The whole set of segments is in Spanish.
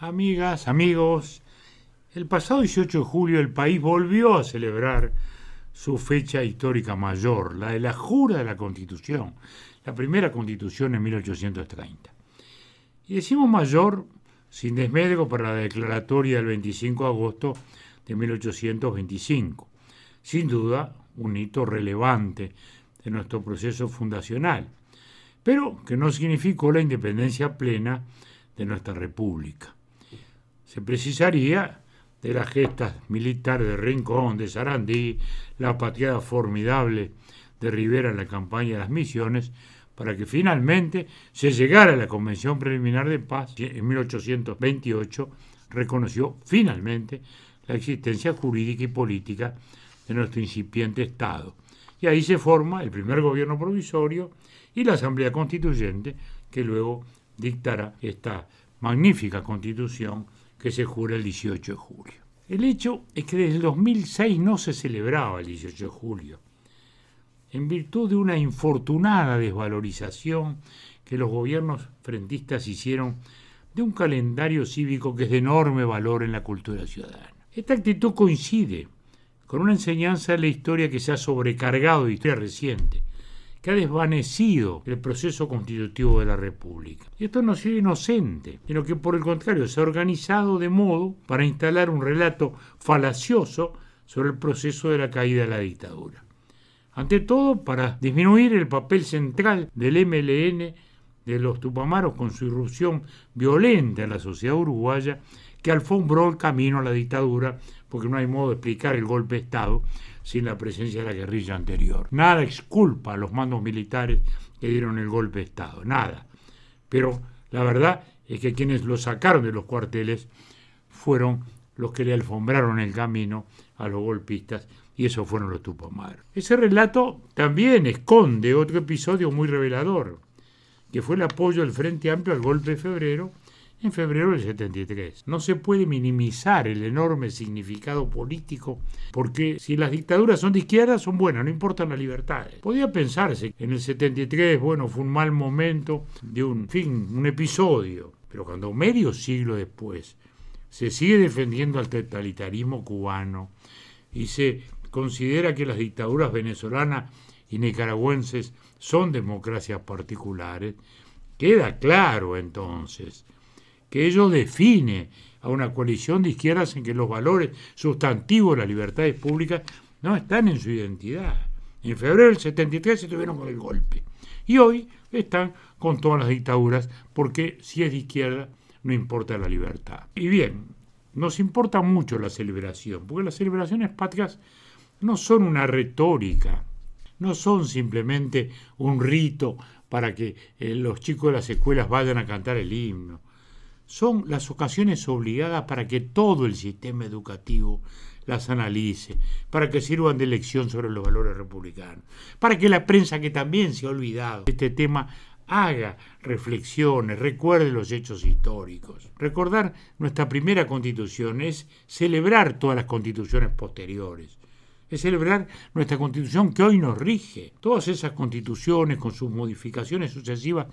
Amigas, amigos, el pasado 18 de julio el país volvió a celebrar su fecha histórica mayor, la de la jura de la Constitución, la primera Constitución en 1830. Y decimos mayor sin desmedro para la declaratoria del 25 de agosto de 1825. Sin duda, un hito relevante de nuestro proceso fundacional, pero que no significó la independencia plena de nuestra República. Se precisaría de las gestas militares de Rincón, de Sarandí, la pateada formidable de Rivera en la campaña de las misiones, para que finalmente se llegara a la Convención Preliminar de Paz, que en 1828 reconoció finalmente la existencia jurídica y política de nuestro incipiente Estado. Y ahí se forma el primer gobierno provisorio y la Asamblea Constituyente, que luego dictará esta magnífica constitución que se jura el 18 de julio. El hecho es que desde el 2006 no se celebraba el 18 de julio, en virtud de una infortunada desvalorización que los gobiernos frentistas hicieron de un calendario cívico que es de enorme valor en la cultura ciudadana. Esta actitud coincide con una enseñanza de la historia que se ha sobrecargado de historia reciente, que ha desvanecido el proceso constitutivo de la República. Y esto no sido inocente, sino que por el contrario se ha organizado de modo para instalar un relato falacioso sobre el proceso de la caída de la dictadura. Ante todo, para disminuir el papel central del MLN de los Tupamaros con su irrupción violenta en la sociedad uruguaya que alfombró el camino a la dictadura, porque no hay modo de explicar el golpe de Estado sin la presencia de la guerrilla anterior. Nada exculpa a los mandos militares que dieron el golpe de Estado, nada. Pero la verdad es que quienes lo sacaron de los cuarteles fueron los que le alfombraron el camino a los golpistas y esos fueron los Tupamaros. Ese relato también esconde otro episodio muy revelador, que fue el apoyo del Frente Amplio al golpe de febrero en febrero del 73. No se puede minimizar el enorme significado político porque si las dictaduras son de izquierda son buenas, no importan las libertades. Podía pensarse que en el 73, bueno, fue un mal momento de un fin, un episodio, pero cuando medio siglo después se sigue defendiendo al totalitarismo cubano y se considera que las dictaduras venezolanas y nicaragüenses son democracias particulares, queda claro entonces que ello define a una coalición de izquierdas en que los valores sustantivos de las libertades públicas no están en su identidad. En febrero del 73 se tuvieron con el golpe y hoy están con todas las dictaduras porque si es de izquierda no importa la libertad. Y bien, nos importa mucho la celebración, porque las celebraciones patrias no son una retórica, no son simplemente un rito para que eh, los chicos de las escuelas vayan a cantar el himno son las ocasiones obligadas para que todo el sistema educativo las analice, para que sirvan de lección sobre los valores republicanos, para que la prensa que también se ha olvidado de este tema haga reflexiones, recuerde los hechos históricos. Recordar nuestra primera constitución es celebrar todas las constituciones posteriores, es celebrar nuestra constitución que hoy nos rige. Todas esas constituciones con sus modificaciones sucesivas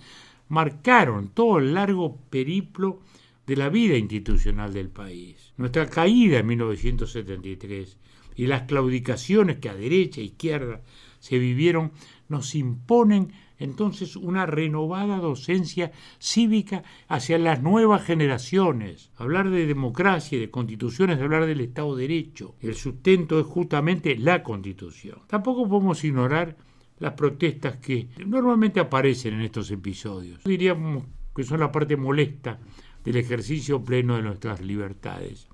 marcaron todo el largo periplo de la vida institucional del país. Nuestra caída en 1973 y las claudicaciones que a derecha e izquierda se vivieron nos imponen entonces una renovada docencia cívica hacia las nuevas generaciones. Hablar de democracia y de constituciones, hablar del Estado de Derecho. El sustento es justamente la constitución. Tampoco podemos ignorar las protestas que normalmente aparecen en estos episodios. Diríamos que son la parte molesta del ejercicio pleno de nuestras libertades.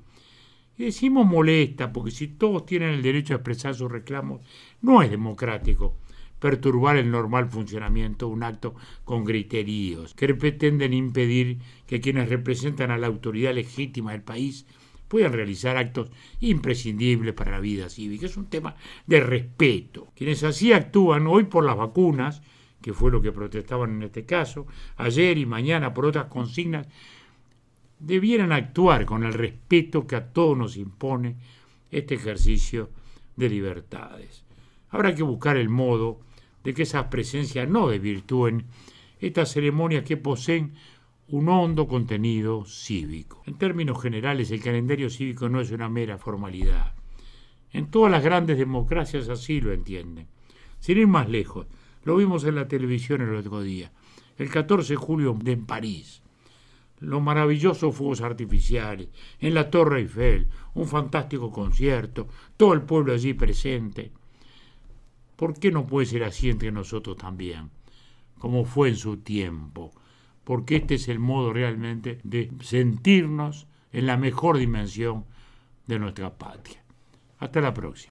Y decimos molesta porque si todos tienen el derecho a expresar sus reclamos, no es democrático perturbar el normal funcionamiento de un acto con griteríos que pretenden impedir que quienes representan a la autoridad legítima del país puedan realizar actos imprescindibles para la vida cívica. Es un tema de respeto. Quienes así actúan hoy por las vacunas, que fue lo que protestaban en este caso, ayer y mañana por otras consignas, debieran actuar con el respeto que a todos nos impone este ejercicio de libertades. Habrá que buscar el modo de que esas presencias no desvirtúen estas ceremonias que poseen un hondo contenido cívico. En términos generales, el calendario cívico no es una mera formalidad. En todas las grandes democracias así lo entienden. Sin ir más lejos, lo vimos en la televisión el otro día, el 14 de julio en París. Los maravillosos fuegos artificiales, en la Torre Eiffel, un fantástico concierto, todo el pueblo allí presente. ¿Por qué no puede ser así entre nosotros también? Como fue en su tiempo. Porque este es el modo realmente de sentirnos en la mejor dimensión de nuestra patria. Hasta la próxima.